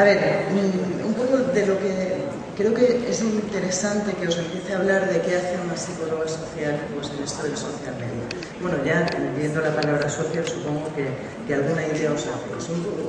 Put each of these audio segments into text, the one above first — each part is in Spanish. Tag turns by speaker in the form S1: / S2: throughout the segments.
S1: A ver, mm, un poco de lo que creo que es interesante que os empiece a hablar de qué hace una psicóloga social pues, en esto del social media. Bueno, ya viendo la palabra social supongo que, que alguna idea os hace.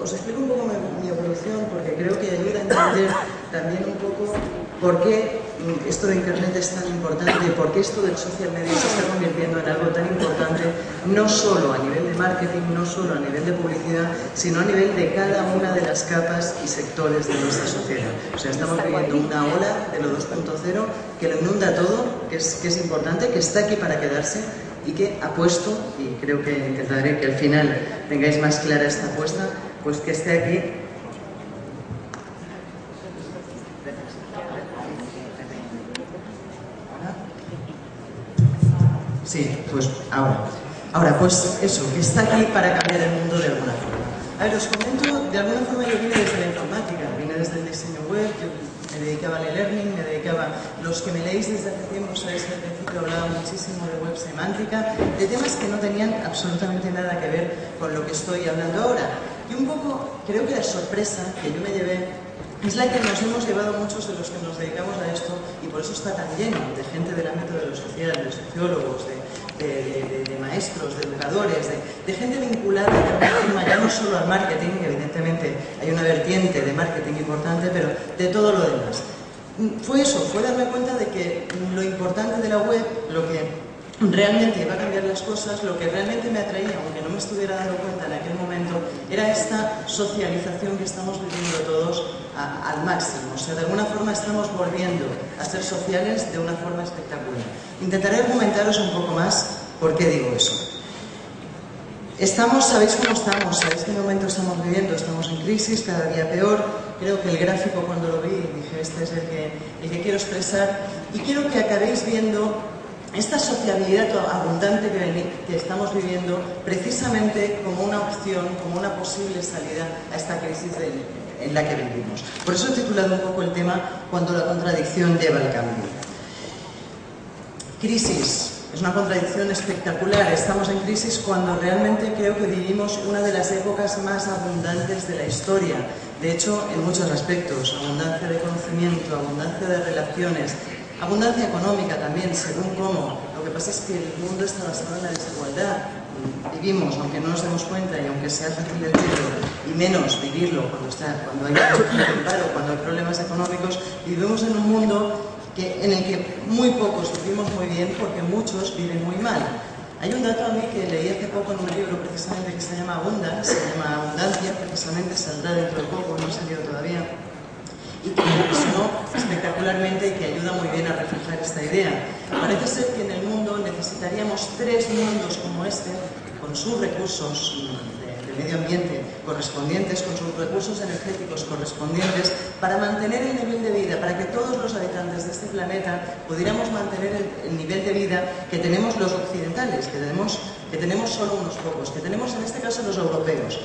S1: Os, explico un poco mi, mi evolución porque creo que ayuda a entender también un poco por qué esto de Internet es tan importante, y por qué esto del social media se está convirtiendo en algo tan importante, no solo a nivel de marketing, no solo a nivel de publicidad, sino a nivel de cada una de las capas y sectores de nuestra sociedad. O sea, estamos viviendo una ola de lo 2.0 que lo inunda todo, que es, que es importante, que está aquí para quedarse y que apuesto, y creo que intentaré que al final tengáis más clara esta apuesta, pues que esté aquí Sí, pues ahora. Ahora, pues eso, que está aquí para cambiar el mundo de alguna forma. A ver, os comento, de alguna forma yo vine desde la informática, vine desde el diseño web, yo me dedicaba al e-learning, me dedicaba, los que me leéis desde hace tiempo sabéis que al principio hablaba muchísimo de web semántica, de temas que no tenían absolutamente nada que ver con lo que estoy hablando ahora. Y un poco, creo que la sorpresa que yo me llevé es la que nos hemos llevado muchos de los que nos dedicamos a esto y por eso está tan lleno de gente del ámbito de lo social, de sociólogos, de, maestros, de educadores, de, gente vinculada ya no solo al marketing, evidentemente hay una vertiente de marketing importante, pero de todo lo demás. Fue eso, fue darme cuenta de que lo importante de la web, lo que realmente iba a cambiar las cosas, lo que realmente me atraía, aunque no me estuviera dando cuenta en aquel momento, era esta socialización que estamos viviendo todos al máximo. O sea, de alguna forma estamos volviendo a ser sociales de una forma espectacular. Intentaré argumentaros un poco más por qué digo eso. Estamos, sabéis cómo estamos, sabéis qué momento estamos viviendo, estamos en crisis, cada día peor. Creo que el gráfico cuando lo vi dije, este es el que, el que quiero expresar y quiero que acabéis viendo esta sociabilidad abundante que, estamos viviendo precisamente como una opción, como una posible salida a esta crisis en la que vivimos. Por eso he titulado un poco el tema Cuando la contradicción lleva al cambio. Crisis. Es una contradicción espectacular. Estamos en crisis cuando realmente creo que vivimos una de las épocas más abundantes de la historia. De hecho, en muchos aspectos. Abundancia de conocimiento, abundancia de relaciones, Abundancia económica también, según cómo. Lo que pasa es que el mundo está basado en la desigualdad. Vivimos, aunque no nos demos cuenta y aunque sea fácil decirlo, y menos vivirlo cuando, está, cuando hay paro, cuando hay problemas económicos, vivimos en un mundo que, en el que muy pocos vivimos muy bien porque muchos viven muy mal. Hay un dato a mí que leí hace poco en un libro precisamente que se llama Abundance, se llama Abundancia, precisamente saldrá dentro de poco, no ha salido todavía y que impresionó espectacularmente y que ayuda muy bien a reflejar esta idea. Parece ser que en el mundo necesitaríamos tres mundos como este, con sus recursos de, medio ambiente correspondientes, con sus recursos energéticos correspondientes, para mantener el nivel de vida, para que todos los habitantes de este planeta pudiéramos mantener el, el nivel de vida que tenemos los occidentales, que tenemos, que tenemos solo unos pocos, que tenemos en este caso los europeos.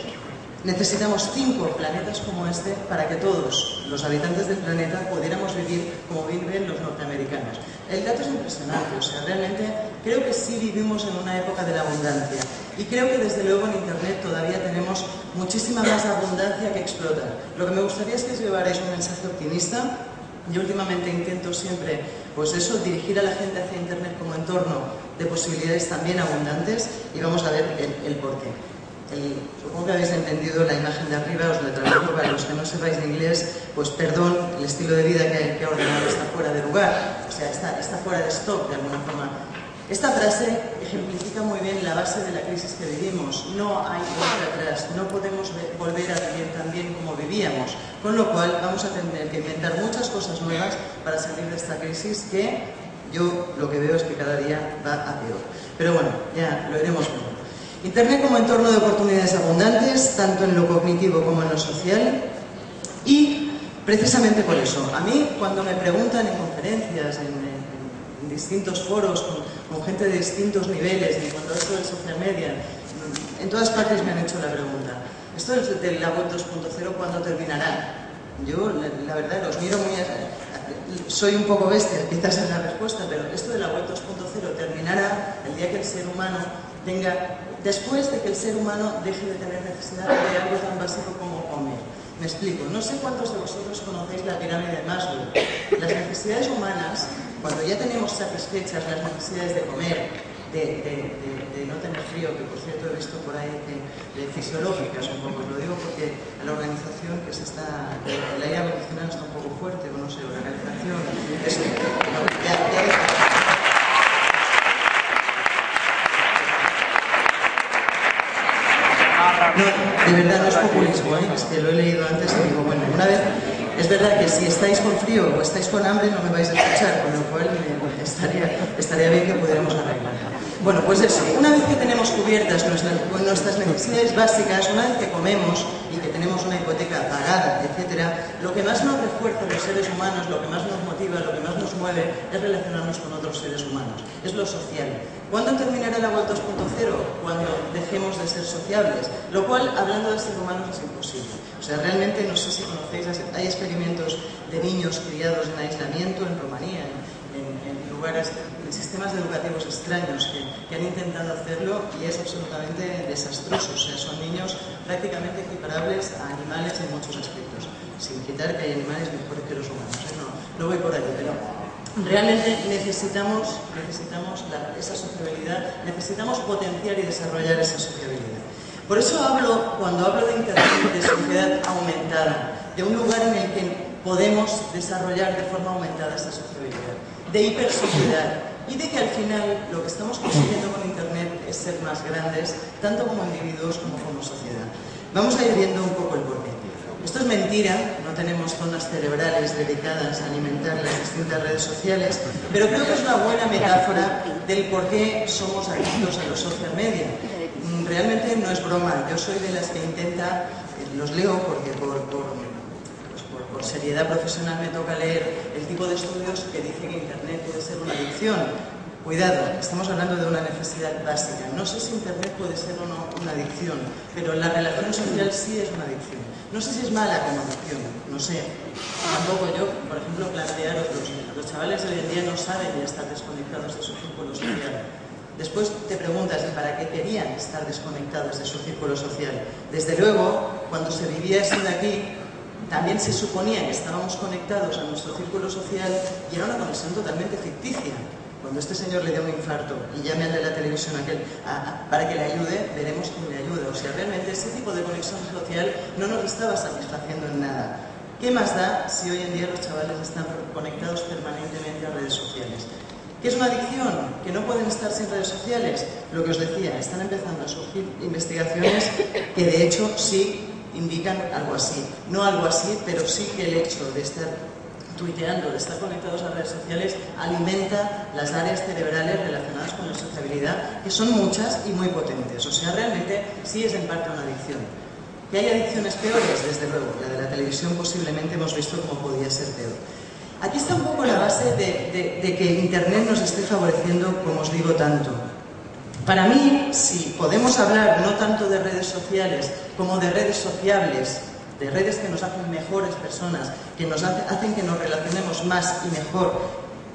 S1: Necesitamos cinco planetas como este para que todos los habitantes del planeta pudiéramos vivir como viven los norteamericanos. El dato es impresionante, o sea, realmente creo que sí vivimos en una época de la abundancia y creo que desde luego en Internet todavía tenemos muchísima más abundancia que explotar. Lo que me gustaría es que os llevarais un mensaje optimista. Yo últimamente intento siempre, pues eso, dirigir a la gente hacia Internet como entorno de posibilidades también abundantes y vamos a ver el, el porqué supongo que habéis entendido la imagen de arriba, os la traduzco para los que no sepáis de inglés, pues perdón, el estilo de vida que, ha ordenado está fuera de lugar, o sea, está, está fuera de stock de alguna forma. Esta frase ejemplifica muy bien la base de la crisis que vivimos. No hay vuelta atrás, no podemos volver a vivir tan bien como vivíamos, con lo cual vamos a tener que inventar muchas cosas nuevas para salir de esta crisis que yo lo que veo es que cada día va a peor. Pero bueno, ya lo iremos viendo. Internet como entorno de oportunidades abundantes, tanto en lo cognitivo como en lo social. Y precisamente por eso, a mí cuando me preguntan en conferencias, en, distintos foros, con, gente de distintos niveles, en cuanto a esto del social media, en todas partes me han hecho la pregunta, ¿esto del la web 2.0 cuándo terminará? Yo, la, verdad, los miro muy... Soy un poco bestia, quizás es la respuesta, pero esto de la web 2.0 terminará el día que el ser humano tenga después de que el ser humano deje de tener necesidad de algo tan básico como comer. Me explico, no sé cuántos de vosotros conocéis la pirámide de Maslow. Las necesidades humanas, cuando ya tenemos satisfechas las necesidades de comer, de, no tener frío, que por cierto he visto por ahí de fisiológicas un poco, lo digo porque la organización que se está, el aire acondicionado está un poco fuerte, no sé, calefacción, eso, No, de verdad no es populismo, ¿eh? es que lo he leído antes y digo, bueno, una vez, es verdad que si estáis con frío o estáis con hambre no me vais a escuchar, con lo cual estaría, estaría bien que pudiéramos arreglar. Bueno, pues eso, una vez que tenemos cubiertas nuestras, necesidades básicas, una vez que comemos y tenemos una hipoteca pagada, etcétera, lo que más nos refuerza los seres humanos, lo que más nos motiva, lo que más nos mueve es relacionarnos con otros seres humanos, es lo social. ¿Cuándo terminará la Web 2.0? Cuando dejemos de ser sociables, lo cual, hablando de seres humanos, es imposible. O sea, realmente, no sé si conocéis, hay experimentos de niños criados en aislamiento en Rumanía, en lugares en sistemas educativos extraños que, han intentado hacerlo y es absolutamente desastroso. O sea, son niños prácticamente equiparables a animales en muchos aspectos, sin quitar que hay animales mejores que los humanos. ¿eh? No, no voy por ahí, pero realmente necesitamos, necesitamos esa sociabilidad, necesitamos potenciar y desarrollar esa sociabilidad. Por eso hablo, cuando hablo de Internet, de sociedad aumentada, de un lugar en el que podemos desarrollar de forma aumentada esa sociabilidad, de hipersociedad, y de que al final lo que estamos consiguiendo con Internet es ser más grandes, tanto como individuos como como sociedad. Vamos a ir viendo un poco el porqué. Esto es mentira, no tenemos zonas cerebrales dedicadas a alimentar las distintas redes sociales, pero creo que es una buena metáfora del por qué somos adictos a los social media. Realmente no es broma, yo soy de las que intenta, los leo porque por, por por seriedad profesional me toca leer el tipo de estudios que dice que Internet puede ser una adicción. Cuidado, estamos hablando de una necesidad básica. No sé si Internet puede ser o no una adicción, pero la relación social sí es una adicción. No sé si es mala como adicción, no sé. Tampoco yo, por ejemplo, plantear otros. Los chavales de hoy en día no saben ya estar desconectados de su círculo social. Después te preguntas, ¿y para qué querían estar desconectados de su círculo social? Desde luego, cuando se vivía así de aquí, también se suponía que estábamos conectados a nuestro círculo social y era una conexión totalmente ficticia. Cuando este señor le dio un infarto y llame de la televisión aquel para que le ayude, veremos quién le ayuda. O sea, realmente ese tipo de conexión social no nos estaba satisfaciendo en nada. ¿Qué más da si hoy en día los chavales están conectados permanentemente a redes sociales? ¿Qué es una adicción? ¿Que no pueden estar sin redes sociales? Lo que os decía, están empezando a surgir investigaciones que de hecho sí indican algo así. No algo así, pero sí que el hecho de estar tuiteando, de estar conectados a redes sociales, alimenta las áreas cerebrales relacionadas con la sociabilidad, que son muchas y muy potentes. O sea, realmente sí es en parte una adicción. ¿Que hay adicciones peores? Desde luego. La de la televisión posiblemente hemos visto cómo podía ser peor. Aquí está un poco la base de, de que Internet nos esté favoreciendo, como os digo, tanto. Para mí, si podemos hablar no tanto de redes sociales como de redes sociables, de redes que nos hacen mejores personas, que nos hacen que nos relacionemos más y mejor,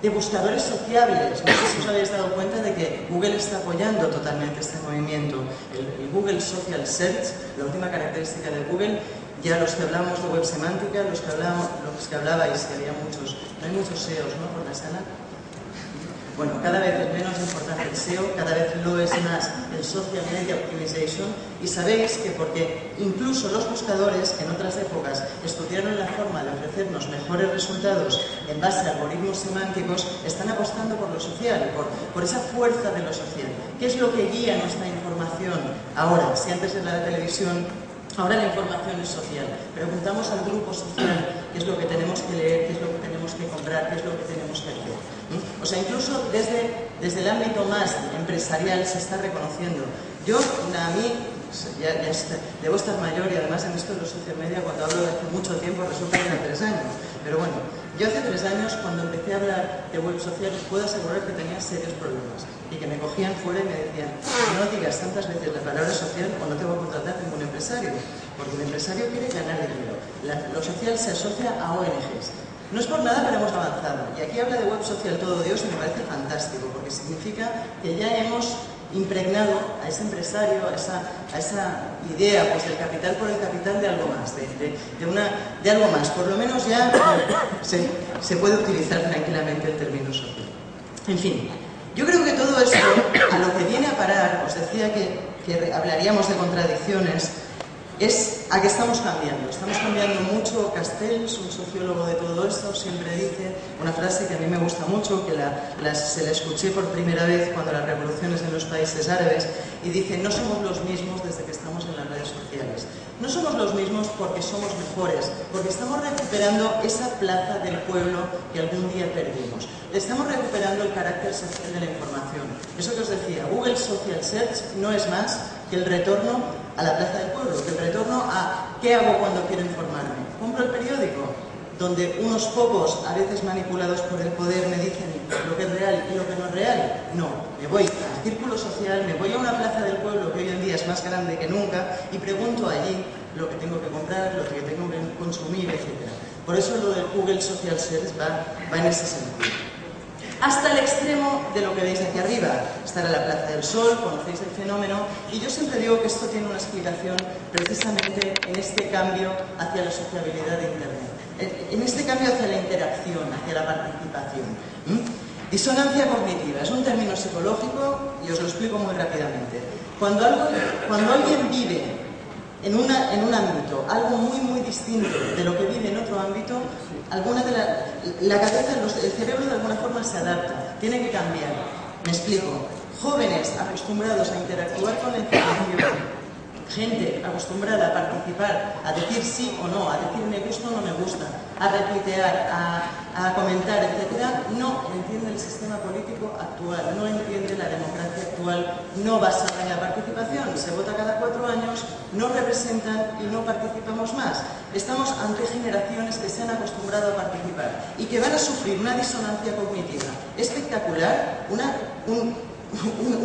S1: de buscadores sociables. No sé si os habéis dado cuenta de que Google está apoyando totalmente este movimiento. El, Google Social Search, la última característica de Google, ya los que hablamos de web semántica, los que, hablamos, los que hablabais, que había muchos, no hay muchos SEOs, ¿no? Por la sala bueno, cada vez es menos importante el SEO, cada vez lo es más el Social Media Optimization y sabéis que porque incluso los buscadores en otras épocas estudiaron la forma de ofrecernos mejores resultados en base a algoritmos semánticos, están apostando por lo social, por, por esa fuerza de lo social. ¿Qué es lo que guía nuestra información ahora? Si antes era la televisión, Ahora la información es social. Preguntamos al grupo social qué es lo que tenemos que leer, qué es lo que tenemos que comprar, qué es lo que tenemos que hacer. O sea, incluso desde, desde el ámbito más empresarial se está reconociendo. Yo, a mí, ya, debo estar mayor y además en esto de los social media, cuando hablo de hace mucho tiempo, resulta que eran tres años. Pero bueno, yo hace tres años, cuando empecé a hablar de web sociales, puedo asegurar que tenía serios problemas y que me cogían fuera y me decían, no digas tantas veces la palabra social o no te voy a contratar ningún empresario, porque el empresario quiere ganar dinero. lo social se asocia a ONGs no es por nada, pero hemos avanzado. Y aquí habla de web social todo Dios y me parece fantástico, porque significa que ya hemos impregnado a ese empresario, a esa, a esa idea pues, del capital por el capital de algo más, de, una, de algo más. Por lo menos ya se, se puede utilizar tranquilamente el término social. En fin, yo creo que todo esto, a lo que viene a parar, os decía que, que hablaríamos de contradicciones, es a qué estamos cambiando. Estamos cambiando mucho. Castells, un sociólogo de todo esto, siempre dice una frase que a mí me gusta mucho, que se la escuché por primera vez cuando las revoluciones en los países árabes, y dice, no somos los mismos desde que estamos en las redes sociales. No somos los mismos porque somos mejores, porque estamos recuperando esa plaza del pueblo que algún día perdimos. Estamos recuperando el carácter social de la información. Eso que os decía, Google Social Search no es más que el retorno a la plaza del pueblo, que el retorno a qué hago cuando quiero informarme. Compro el periódico, donde unos pocos, a veces manipulados por el poder, me dicen lo que es real y lo que no es real. No, me voy al círculo social, me voy a una plaza del pueblo que hoy en día es más grande que nunca y pregunto allí lo que tengo que comprar, lo que tengo que consumir, etc. Por eso lo del Google Social Search va, va en ese sentido. Hasta el extremo de lo que veis aquí arriba. Estar en la Plaza del Sol, conocéis el fenómeno, y yo siempre digo que esto tiene una explicación precisamente en este cambio hacia la sociabilidad de Internet, en este cambio hacia la interacción, hacia la participación. Disonancia cognitiva es un término psicológico y os lo explico muy rápidamente. Cuando, alguien vive en, en un ámbito, algo muy, muy distinto de lo que vive en otro ámbito, alguna de la, la cabeza, el cerebro de alguna forma se adapta, tiene que cambiar. Me explico. Jóvenes acostumbrados a interactuar con la información, gente acostumbrada a participar, a decir sí o no, a decir me gusta o no me gusta, a retuitear, a, comentar, etc., no entiende el sistema político actual, no entiende la democracia actual, no basada en la participación. Se vota cada cuatro años, no representan y no participamos más. Estamos ante generaciones que se han acostumbrado a participar y que van a sufrir una disonancia cognitiva espectacular, un,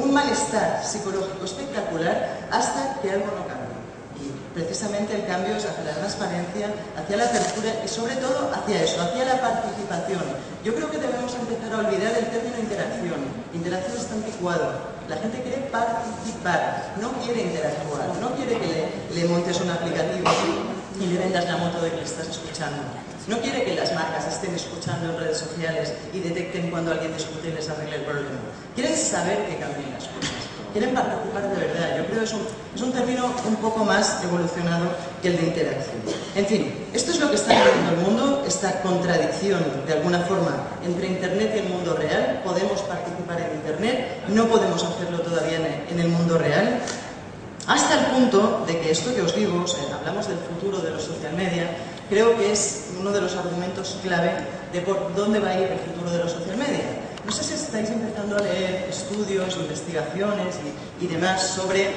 S1: un malestar psicológico espectacular hasta que algo no cambie precisamente el cambio es hacia la transparencia, hacia la apertura y sobre todo hacia eso, hacia la participación. Yo creo que debemos empezar a olvidar el término interacción. Interacción está anticuado. La gente quiere participar, no quiere interactuar, no quiere que le, montes un aplicativo y le vendas la moto de que le estás escuchando. No quiere que las marcas estén escuchando en redes sociales y detecten cuando alguien discute y les arregle el problema. Quieren saber que cambien las cosas quieren participar de verdad. Yo creo que es un, es un término un poco más evolucionado que el de interacción. En fin, esto es lo que está viviendo el mundo, esta contradicción de alguna forma entre Internet y el mundo real. Podemos participar en Internet, no podemos hacerlo todavía en el mundo real. Hasta el punto de que esto que os digo, hablamos del futuro de los social media, creo que es uno de los argumentos clave de por dónde va a ir el futuro de los social media. Estáis empezando a leer estudios, investigaciones y, demás sobre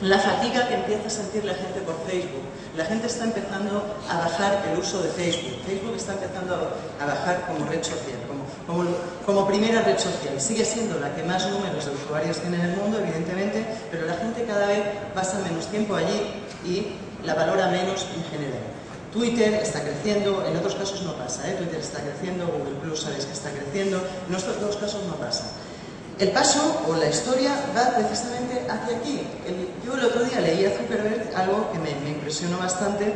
S1: la fatiga que empieza a sentir la gente por Facebook. La gente está empezando a bajar el uso de Facebook. Facebook está empezando a, bajar como red social, como, primera red social. Sigue siendo la que más números de usuarios tiene en el mundo, evidentemente, pero la gente cada vez pasa menos tiempo allí y la valora menos en general. Twitter está creciendo, en otros casos no pasa, ¿eh? Twitter está creciendo, Google Plus sabéis que está creciendo, en estos dos casos no pasa. El paso o la historia va precisamente hacia aquí. yo el otro día leí a Zuckerberg algo que me, impresionó bastante,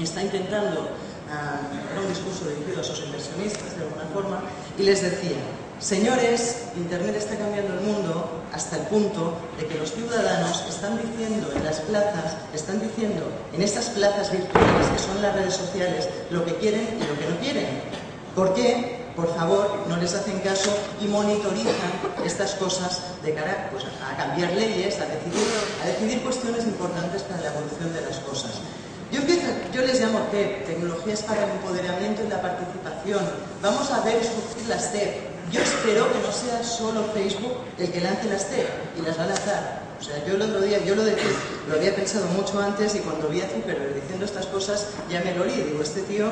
S1: está intentando, era un discurso dirigido a sus inversionistas de alguna forma, y les decía, Señores, Internet está cambiando el mundo hasta el punto de que los ciudadanos están diciendo en las plazas, están diciendo en estas plazas virtuales que son las redes sociales lo que quieren y lo que no quieren. ¿Por qué? Por favor, no les hacen caso y monitorizan estas cosas de cara pues, a cambiar leyes, a decidir, a decidir cuestiones importantes para la evolución de las cosas. Yo, yo les llamo TEP, Tecnologías para el Empoderamiento y la Participación. Vamos a ver surgir las TEP, yo espero que no sea solo Facebook el que lance las TEC y las va a lanzar. O sea, yo el otro día, yo lo, de, lo había pensado mucho antes y cuando vi a Zuckerberg diciendo estas cosas ya me lo oí. Digo, este tío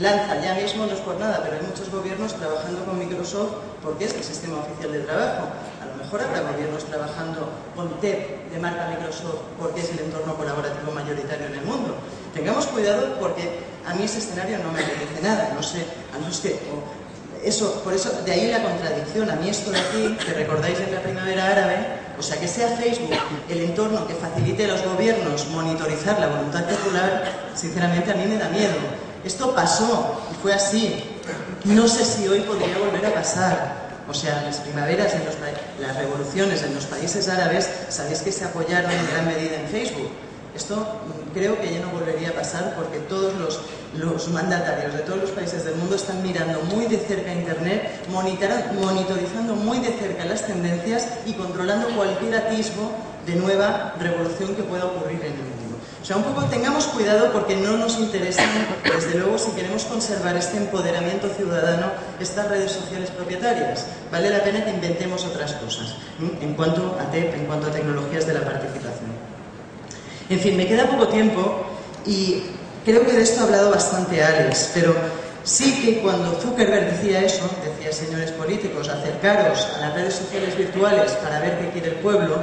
S1: lanza ya mismo, no es por nada, pero hay muchos gobiernos trabajando con Microsoft porque es el sistema oficial de trabajo. A lo mejor habrá gobiernos trabajando con TEP de marca Microsoft porque es el entorno colaborativo mayoritario en el mundo. Tengamos cuidado porque a mí ese escenario no me dice nada, no sé, a no ser que eso, por eso, de ahí la contradicción. A mí esto de aquí, que recordáis en la primavera árabe, o sea, que sea Facebook el entorno que facilite a los gobiernos monitorizar la voluntad popular, sinceramente a mí me da miedo. Esto pasó y fue así. No sé si hoy podría volver a pasar. O sea, las primaveras, en los, las revoluciones en los países árabes, sabéis que se apoyaron en gran medida en Facebook. Esto creo que ya no volvería a pasar porque todos los, los, mandatarios de todos los países del mundo están mirando muy de cerca Internet, monitorizando muy de cerca las tendencias y controlando cualquier atisbo de nueva revolución que pueda ocurrir en el mundo. O sea, un poco tengamos cuidado porque no nos interesan, desde luego, si queremos conservar este empoderamiento ciudadano, estas redes sociales propietarias. Vale la pena que inventemos otras cosas en cuanto a TEP, en cuanto a tecnologías de la participación. En fin, me queda poco tiempo y creo que de esto ha hablado bastante Alex, pero sí que cuando Zuckerberg decía eso, decía señores políticos, acercaros a las redes sociales virtuales para ver qué quiere el pueblo,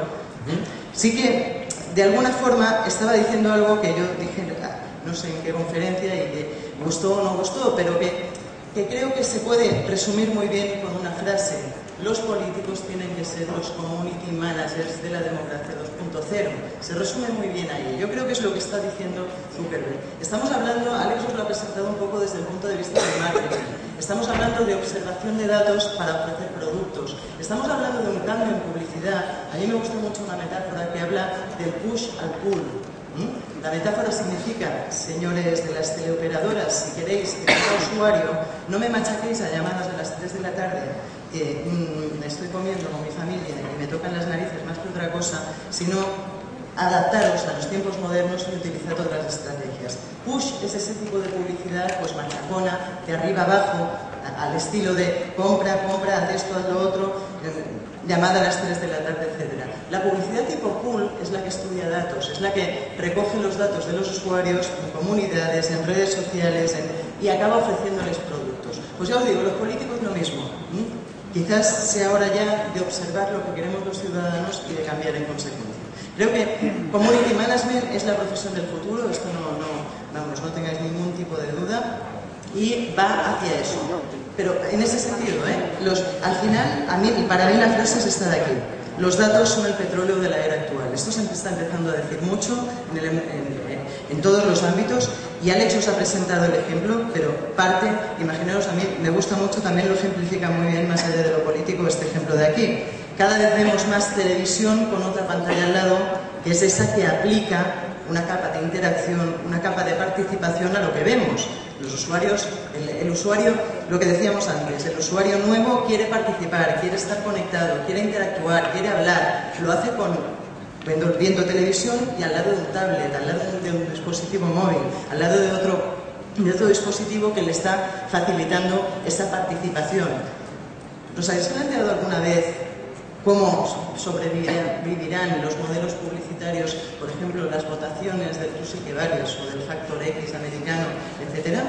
S1: sí que de alguna forma estaba diciendo algo que yo dije, ah, no sé en qué conferencia, y que gustó o no gustó, pero que, que creo que se puede resumir muy bien con una frase. Los políticos tienen que ser los community managers de la democracia se resume muy bien ahí. Yo creo que es lo que está diciendo Zuckerberg. Estamos hablando, Alex os lo ha presentado un poco desde el punto de vista del marketing. Estamos hablando de observación de datos para ofrecer productos. Estamos hablando de un cambio en publicidad. A mí me gusta mucho una metáfora que habla del push al pull. La metáfora significa, señores de las teleoperadoras, si queréis que cada usuario no me machaquéis a llamadas de las 3 de la tarde que mm, estoy comiendo con mi familia y me tocan las narices más que otra cosa, sino adaptaros a los tiempos modernos y utilizar otras estrategias. Push es ese tipo de publicidad, pues machacona, de arriba abajo, al estilo de compra, compra, haz esto, haz lo otro, llamada a las 3 de la tarde, etc. La publicidad tipo pull es la que estudia datos, es la que recoge los datos de los usuarios en comunidades, en redes sociales y acaba ofreciéndoles productos. Pues ya os digo, los políticos lo mismo. Quizás sea hora ya de observar lo que queremos los ciudadanos y de cambiar en consecuencia. Creo que Community Management es la profesión del futuro, esto no, no, vamos, no tengáis ningún tipo de duda, y va hacia eso. Pero en ese sentido, ¿eh? Los, al final, a mí, para mí la frase es esta de aquí. Los datos son el petróleo de la era actual. Esto se está empezando a decir mucho en, en todos los ámbitos y Alex os ha presentado el ejemplo, pero parte, imaginaros, a mí me gusta mucho, también lo ejemplifica muy bien, más allá de lo político, este ejemplo de aquí. Cada vez vemos más televisión con otra pantalla al lado, que es esa que aplica una capa de interacción, una capa de participación a lo que vemos. Los usuarios, el, usuario, lo que decíamos antes, el usuario nuevo quiere participar, quiere estar conectado, quiere interactuar, quiere hablar, lo hace con viendo, televisión y al lado de un tablet, al lado de un dispositivo móvil, al lado de otro, de otro dispositivo que le está facilitando esa participación. ¿Nos habéis planteado alguna vez cómo sobrevivirán los modelos publicitarios, por ejemplo, las votaciones del que varios o del Factor X americano, etcétera?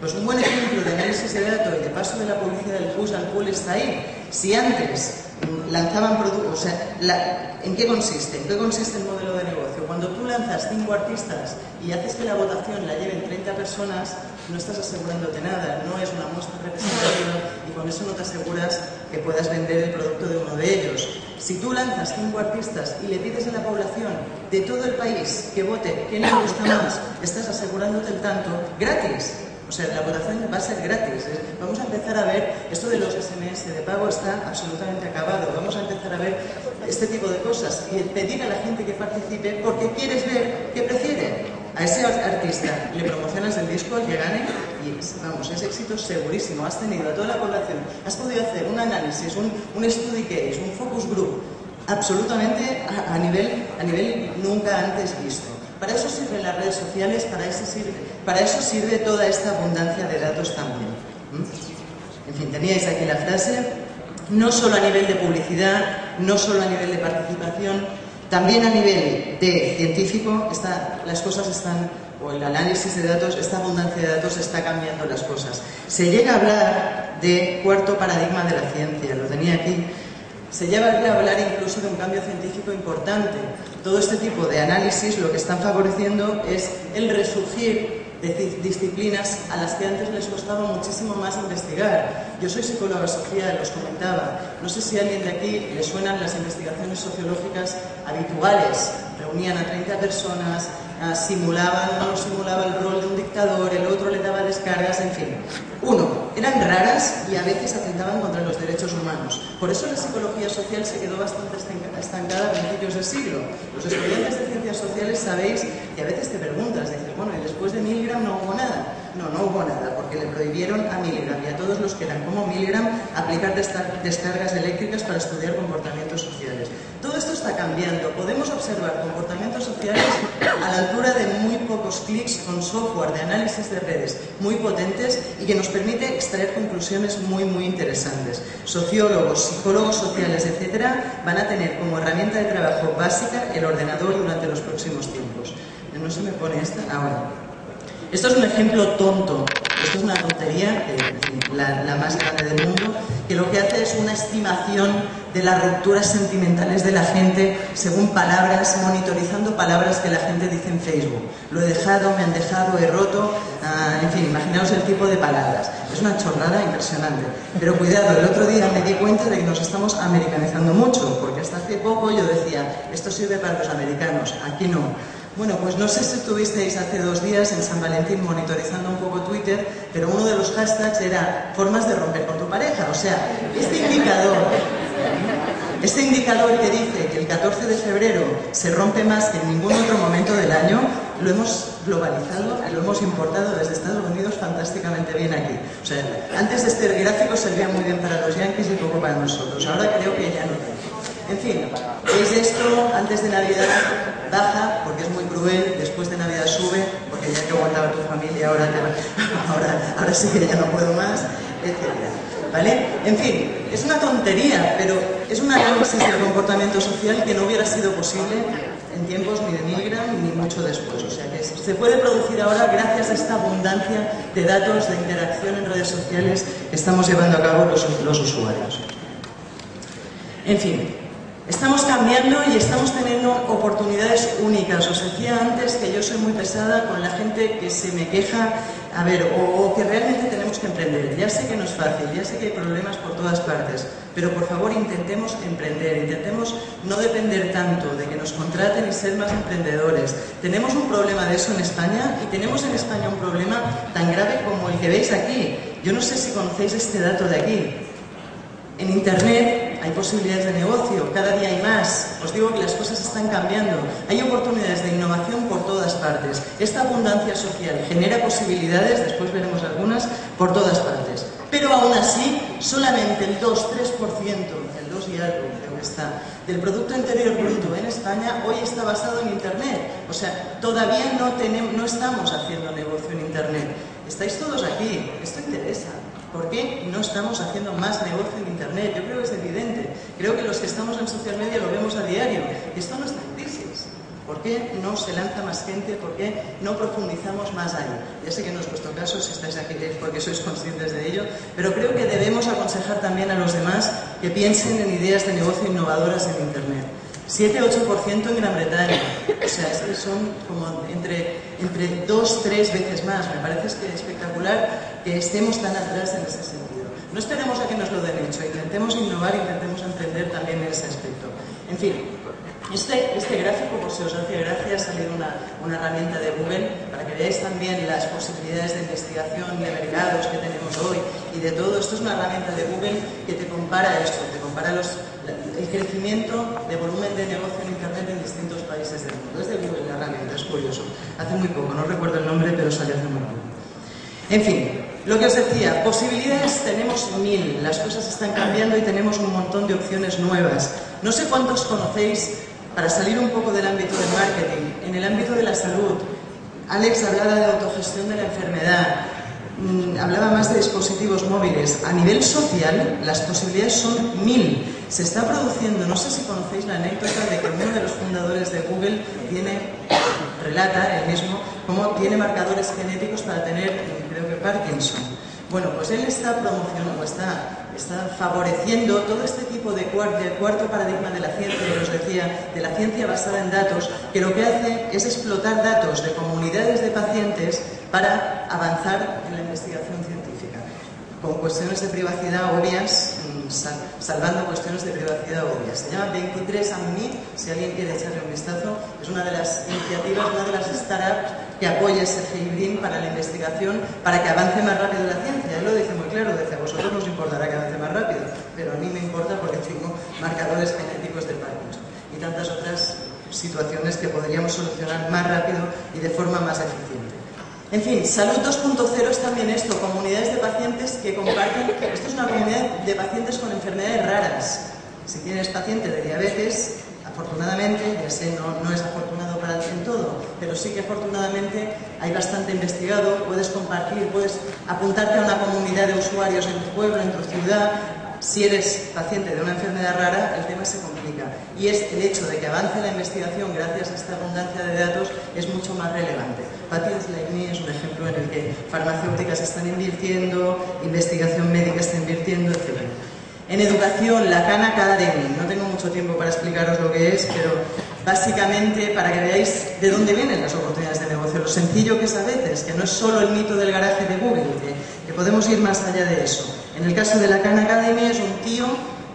S1: Pues un buen ejemplo de análisis de datos y de paso de la publicidad del push al pull está ahí. Si antes lanzaban productos, o sea, ¿en qué consiste? ¿En qué consiste el modelo de negocio? Cuando tú lanzas cinco artistas y haces que la votación la lleven 30 personas, no estás asegurándote nada, no es una muestra representativa con eso no te aseguras que puedas vender el producto de uno de ellos. Si tú lanzas cinco artistas y le pides a la población de todo el país que vote quién le gusta más, estás asegurándote el tanto gratis. O sea, la votación va a ser gratis. Vamos a empezar a ver, esto de los SMS de pago está absolutamente acabado. Vamos a empezar a ver este tipo de cosas y pedir a la gente que participe porque quieres ver qué prefiere. A ese artista le promocionas el disco, que gane y vamos, es éxito segurísimo. Has tenido a toda la población, has podido hacer un análisis, un, un study case, un focus group, absolutamente a, nivel, a nivel nunca antes visto. Para eso sirven las redes sociales, para eso sirve, para eso sirve toda esta abundancia de datos también. En fin, teníais aquí la frase, no solo a nivel de publicidad, no solo a nivel de participación, también a nivel de científico, está, las cosas están, o el análisis de datos, esta abundancia de datos está cambiando las cosas. Se llega a hablar de cuarto paradigma de la ciencia, lo tenía aquí, se lleva a hablar incluso de un cambio científico importante. Todo este tipo de análisis lo que están favoreciendo es el resurgir de disciplinas a las que antes les costaba muchísimo más investigar. Yo soy psicóloga social, os comentaba. No sé si a alguien de aquí le suenan las investigaciones sociológicas habituales. Reunían a 30 personas, simulaban, uno simulaba el rol de un dictador, el otro le daba descargas, en fin. Uno, eran raras y a veces atentaban contra los derechos humanos. Por eso la psicología social se quedó bastante estancada a principios del siglo. Los estudiantes de ciencias sociales sabéis que a veces te preguntas, dices, bueno, y después de Milgram no hubo nada. No, no hubo nada, porque le prohibieron a Milgram y a todos los que eran como Milgram aplicar descargas eléctricas para estudiar comportamientos sociales. Todo esto está cambiando. Podemos observar comportamientos sociales a la altura de muy pocos clics con software de análisis de redes muy potentes y que nos permite extraer conclusiones muy, muy interesantes. Sociólogos, psicólogos sociales, etcétera, van a tener como herramienta de trabajo básica el ordenador durante los próximos tiempos. No se me pone esta ahora. Esto es un ejemplo tonto, esto es una tontería, la, más grande del mundo, que lo que hace es una estimación de las rupturas sentimentales de la gente según palabras, monitorizando palabras que la gente dice en Facebook. Lo he dejado, me han dejado, he roto, ah, en fin, imaginaos el tipo de palabras. Es una chorrada impresionante. Pero cuidado, el otro día me di cuenta de que nos estamos americanizando mucho, porque hasta hace poco yo decía, esto sirve para los americanos, aquí no. Bueno, pues no sé si estuvisteis hace dos días en San Valentín monitorizando un poco Twitter, pero uno de los hashtags era formas de romper con tu pareja. O sea, este indicador, este indicador que dice que el 14 de febrero se rompe más que en ningún otro momento del año, lo hemos globalizado y lo hemos importado desde Estados Unidos fantásticamente bien aquí. O sea, antes este gráfico servía muy bien para los yankees y poco para nosotros. Ahora creo que ya no. En fin, veis esto antes de Navidad baja porque es muy cruel, después de Navidad sube porque ya que aguantaba tu familia ahora, ahora, ahora sí que ya no puedo más, etc. ¿Vale? En fin, es una tontería, pero es un análisis del comportamiento social que no hubiera sido posible en tiempos ni de Milgram ni mucho después. O sea que se puede producir ahora gracias a esta abundancia de datos de interacción en redes sociales que estamos llevando a cabo los usuarios. En fin, Estamos cambiando y estamos teniendo oportunidades únicas. Os decía antes que yo soy muy pesada con la gente que se me queja, a ver, o, que realmente tenemos que emprender. Ya sé que no es fácil, ya sé que hay problemas por todas partes, pero por favor intentemos emprender, intentemos no depender tanto de que nos contraten y ser más emprendedores. Tenemos un problema de eso en España y tenemos en España un problema tan grave como el que veis aquí. Yo no sé si conocéis este dato de aquí. En Internet hay posibilidades de negocio, cada día hay más. Os digo que las cosas están cambiando. Hay oportunidades de innovación por todas partes. Esta abundancia social genera posibilidades, después veremos algunas, por todas partes. Pero aún así, solamente el 2-3%, el 2 y algo creo que está, del Producto Interior Bruto en España hoy está basado en Internet. O sea, todavía no, tenemos, no estamos haciendo negocio en Internet. Estáis todos aquí, esto interesa. ¿Por qué no estamos haciendo más negocio en Internet? Yo creo que es evidente. Creo que los que estamos en social media lo vemos a diario. Esto no está en crisis. ¿Por qué no se lanza más gente? ¿Por qué no profundizamos más ahí? Ya sé que no es vuestro caso, si estáis aquí porque sois conscientes de ello, pero creo que debemos aconsejar también a los demás que piensen en ideas de negocio innovadoras en Internet. 7-8% en Gran Bretaña. O sea, son como entre, entre dos, tres veces más. Me parece espectacular que estemos tan atrás en ese sentido. No esperemos a que nos lo den hecho, intentemos innovar, intentemos emprender también ese aspecto. En fin, este, este gráfico, por si os hace gracia, ha salido una, una herramienta de Google para que veáis también las posibilidades de investigación de mercados que tenemos hoy y de todo. Esto es una herramienta de Google que te compara esto, te compara los, el crecimiento de volumen de negocio en Internet en distintos países del mundo. Es de Google la herramienta, es curioso. Hace muy poco, no recuerdo el nombre, pero salió hace muy poco. En fin, lo que os decía, posibilidades tenemos mil, las cosas están cambiando y tenemos un montón de opciones nuevas. No sé cuántos conocéis, para salir un poco del ámbito del marketing, en el ámbito de la salud. Alex hablaba de autogestión de la enfermedad, hablaba más de dispositivos móviles. A nivel social, las posibilidades son mil. Se está produciendo, no sé si conocéis la anécdota de que uno de los fundadores de Google tiene, relata él mismo, cómo tiene marcadores genéticos para tener, creo que Parkinson. Bueno, pues él está promocionando, está, está favoreciendo todo este tipo de, cuarto paradigma de la ciencia, que os decía, de la ciencia basada en datos, que lo que hace es explotar datos de comunidades de pacientes para avanzar en la investigación científica, con cuestiones de privacidad obvias, mm, salvando cuestiones de privacidad obvias. Se llama 23 mí si alguien quiere echarle un vistazo, es una de las iniciativas, una de las startups que apoya ese Brin para la investigación, para que avance más rápido la ciencia. Él lo dice muy claro, dice, a vosotros nos importará que avance más rápido, pero a mí me importa porque tengo marcadores genéticos de Parkinson y tantas otras situaciones que podríamos solucionar más rápido y de forma más eficiente. En fin, Salud 2.0 es también esto, comunidades de pacientes que comparten, esto es una comunidad de pacientes con enfermedades raras. Si tienes paciente de diabetes, afortunadamente, ya sé, no, es afortunado para en todo, pero sí que afortunadamente hay bastante investigado, puedes compartir, puedes apuntarte a una comunidad de usuarios en tu pueblo, en tu ciudad, si eres paciente de una enfermedad rara, el tema se complica. Y es el hecho de que avance la investigación gracias a esta abundancia de datos es mucho más relevante. Patios Laimi es un ejemplo en el que farmacéuticas están invirtiendo, investigación médica está invirtiendo, etc. En educación, la Khan Academy. No tengo mucho tiempo para explicaros lo que es, pero básicamente para que veáis de dónde vienen las oportunidades de negocio, lo sencillo que es a veces, que no es solo el mito del garaje de Google, que, podemos ir más allá de eso. En el caso de la Khan Academy es un tío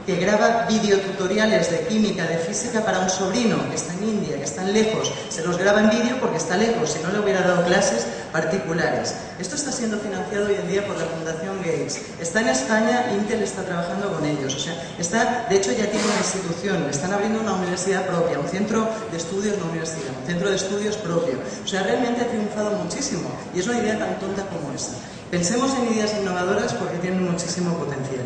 S1: que graba videotutoriales de química, de física para un sobrino que está en India, que está lejos. Se los graba en vídeo porque está lejos, si no le hubiera dado clases particulares. Esto está siendo financiado hoy en día por la Fundación Gates. Está en España, Intel está trabajando con ellos. O sea, está, de hecho ya tiene una institución, están abriendo una universidad propia, un centro de estudios, no universidad, un centro de estudios propio. O sea, realmente ha triunfado muchísimo y es una idea tan tonta como esa. Pensemos en ideas innovadoras porque tienen muchísimo potencial.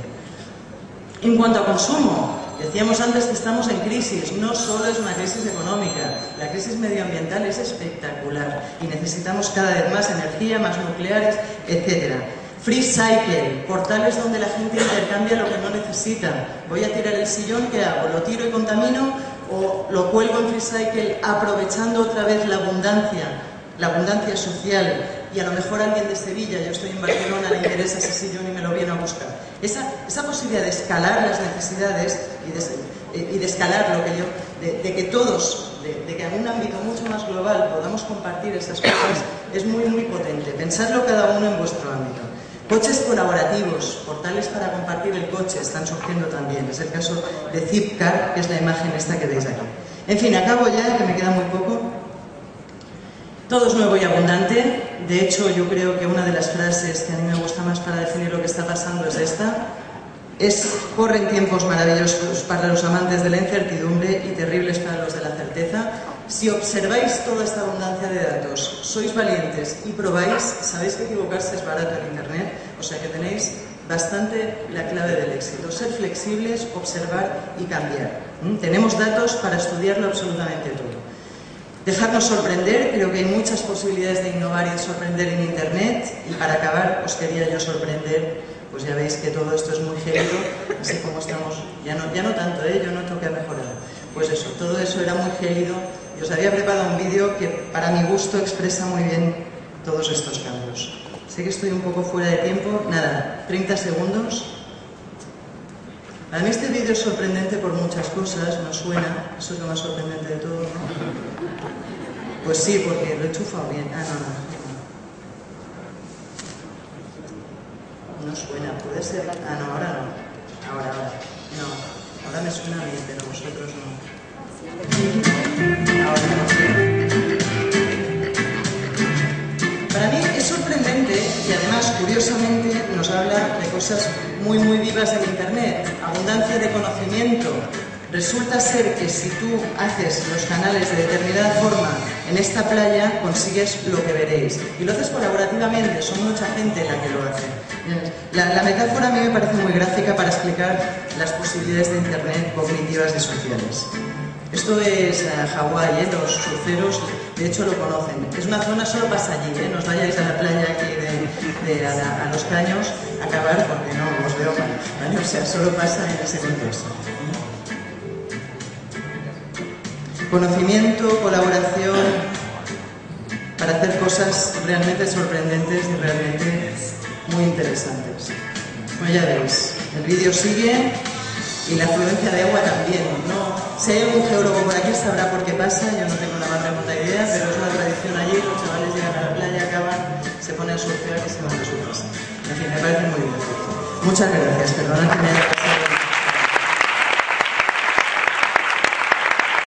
S1: En cuanto a consumo, decíamos antes que estamos en crisis. No solo es una crisis económica, la crisis medioambiental es espectacular y necesitamos cada vez más energía, más nucleares, etc. Free Cycle, portales donde la gente intercambia lo que no necesita. Voy a tirar el sillón, ¿qué hago? ¿Lo tiro y contamino o lo cuelgo en Free Cycle aprovechando otra vez la abundancia, la abundancia social y a lo mejor alguien de Sevilla, yo estoy en Barcelona, le interesa ese sillón y me lo viene a buscar. Esa, esa posibilidad de escalar las necesidades y de, eh, y de escalar lo que yo, de, que todos, de, que en un ámbito mucho más global podamos compartir estas cosas, es muy, muy potente. Pensadlo cada uno en vuestro ámbito. Coches colaborativos, portales para compartir el coche están surgiendo también. Es el caso de Zipcar, que es la imagen esta que veis aquí. En fin, acabo ya, que me queda muy poco. Todo es nuevo y abundante. De hecho, yo creo que una de las frases que a mí me gusta más para definir lo que está pasando es esta. Es, corren tiempos maravillosos para los amantes de la incertidumbre y terribles para los de la certeza. Si observáis toda esta abundancia de datos, sois valientes y probáis, sabéis que equivocarse es barato en Internet, o sea que tenéis bastante la clave del éxito. Ser flexibles, observar y cambiar. ¿Mm? Tenemos datos para estudiarlo absolutamente todo. Dejarnos sorprender, creo que hay muchas posibilidades de innovar y de sorprender en Internet. Y para acabar, os quería yo sorprender, pues ya veis que todo esto es muy gélido, así como estamos, ya no, ya no tanto, ¿eh? yo noto que ha mejorado. Pues eso, todo eso era muy gélido y os había preparado un vídeo que para mi gusto expresa muy bien todos estos cambios. Sé que estoy un poco fuera de tiempo, nada, 30 segundos. A mí este vídeo es sorprendente por muchas cosas, no suena, eso es lo más sorprendente de todo. Pues sí, porque lo he chufado bien. Ah, no, no. No suena, puede ser. Ah, no, ahora no. Ahora, ahora. No, ahora me suena bien, pero vosotros no. Ahora no. Y además, curiosamente, nos habla de cosas muy, muy vivas en Internet. Abundancia de conocimiento. Resulta ser que si tú haces los canales de determinada forma en esta playa, consigues lo que veréis. Y lo haces colaborativamente, son mucha gente la que lo hace. La, metáfora a mí me parece muy gráfica para explicar las posibilidades de Internet cognitivas y sociales. Esto es eh, Hawái, ¿eh? los surferos de hecho lo conocen. Es una zona, solo pasa allí, ¿eh? no vayáis a la playa aquí de, a, los caños a acabar porque no os veo mal. O sea, solo pasa en ese contexto. Conocimiento, colaboración, para hacer cosas realmente sorprendentes y realmente muy interesantes. Como ya veis, el vídeo sigue y la afluencia de agua también. No, si hay algún geólogo por aquí sabrá por qué pasa, yo no tengo la más remota idea, pero es una tradición allí, llegan a surfear que se van a casa. En fin, me parece muy divertido. Muchas gracias, perdona que me haya pasado.